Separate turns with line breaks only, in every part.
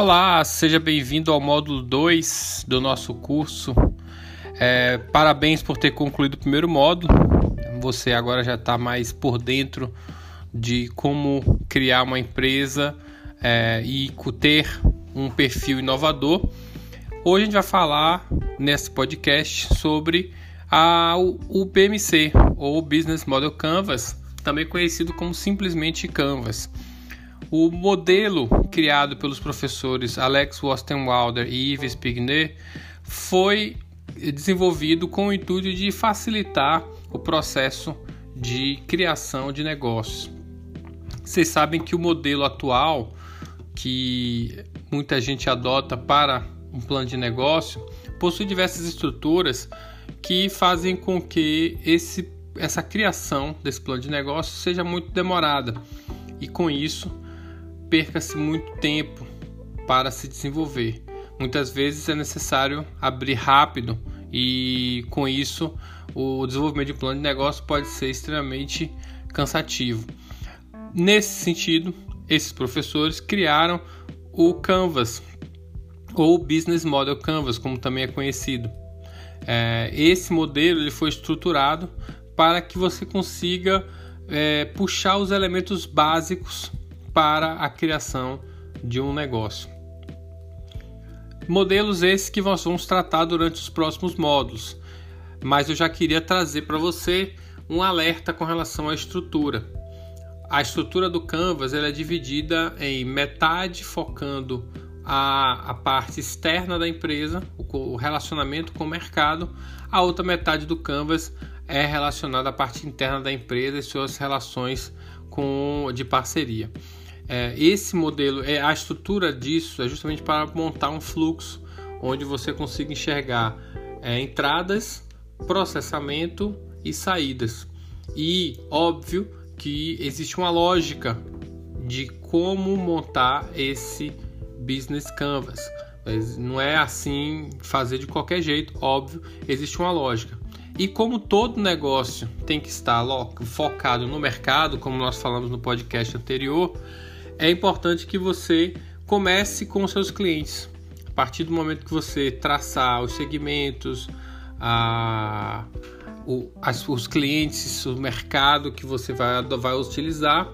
Olá, seja bem-vindo ao módulo 2 do nosso curso. É, parabéns por ter concluído o primeiro módulo. Você agora já está mais por dentro de como criar uma empresa é, e ter um perfil inovador. Hoje a gente vai falar nesse podcast sobre a, o BMC, ou Business Model Canvas, também conhecido como simplesmente Canvas. O modelo criado pelos professores Alex Wostenwalder e Yves Pignet foi desenvolvido com o intuito de facilitar o processo de criação de negócios. Vocês sabem que o modelo atual que muita gente adota para um plano de negócio possui diversas estruturas que fazem com que esse, essa criação desse plano de negócio seja muito demorada e com isso perca-se muito tempo para se desenvolver. Muitas vezes é necessário abrir rápido e com isso o desenvolvimento de plano de negócio pode ser extremamente cansativo. Nesse sentido, esses professores criaram o Canvas ou Business Model Canvas, como também é conhecido. É, esse modelo ele foi estruturado para que você consiga é, puxar os elementos básicos para a criação de um negócio. Modelos esses que nós vamos tratar durante os próximos módulos, mas eu já queria trazer para você um alerta com relação à estrutura. A estrutura do Canvas ela é dividida em metade focando a, a parte externa da empresa, o, o relacionamento com o mercado, a outra metade do Canvas é relacionada à parte interna da empresa e suas relações com, de parceria. É, esse modelo, é a estrutura disso é justamente para montar um fluxo onde você consiga enxergar é, entradas, processamento e saídas. E óbvio que existe uma lógica de como montar esse business canvas. Mas não é assim fazer de qualquer jeito, óbvio, existe uma lógica. E como todo negócio tem que estar focado no mercado, como nós falamos no podcast anterior, é importante que você comece com seus clientes. A partir do momento que você traçar os segmentos, a, o, as, os clientes, o mercado que você vai, vai utilizar,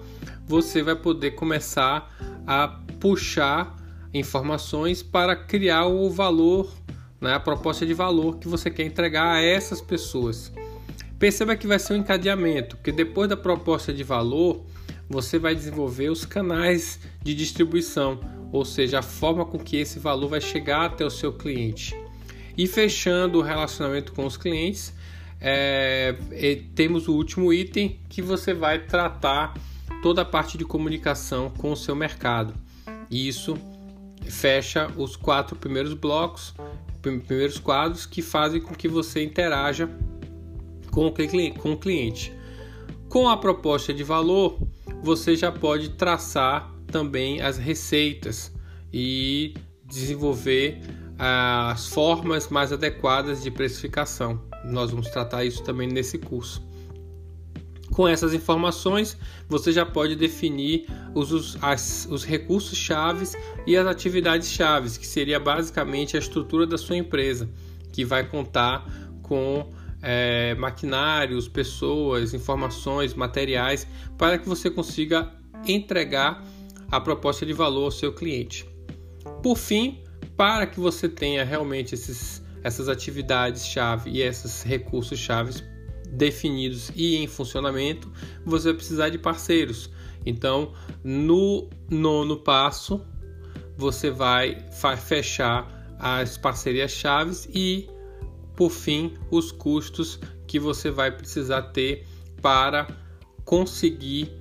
você vai poder começar a puxar informações para criar o valor, né, a proposta de valor que você quer entregar a essas pessoas. Perceba que vai ser um encadeamento, porque depois da proposta de valor, você vai desenvolver os canais de distribuição, ou seja, a forma com que esse valor vai chegar até o seu cliente. E fechando o relacionamento com os clientes, é, temos o último item que você vai tratar toda a parte de comunicação com o seu mercado. Isso fecha os quatro primeiros blocos, primeiros quadros que fazem com que você interaja com o cliente. Com a proposta de valor, você já pode traçar também as receitas e desenvolver as formas mais adequadas de precificação. Nós vamos tratar isso também nesse curso. Com essas informações, você já pode definir os, os, os recursos chaves e as atividades chaves, que seria basicamente a estrutura da sua empresa, que vai contar com é, maquinários, pessoas, informações, materiais, para que você consiga entregar a proposta de valor ao seu cliente. Por fim, para que você tenha realmente esses, essas atividades-chave e esses recursos-chave definidos e em funcionamento, você vai precisar de parceiros. Então, no nono passo, você vai fechar as parcerias chaves e por fim, os custos que você vai precisar ter para conseguir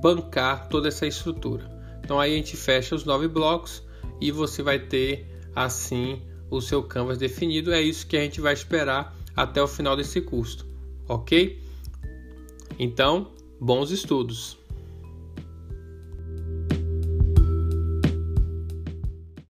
bancar toda essa estrutura. Então aí a gente fecha os nove blocos e você vai ter assim o seu canvas definido. É isso que a gente vai esperar até o final desse curso, ok? Então, bons estudos!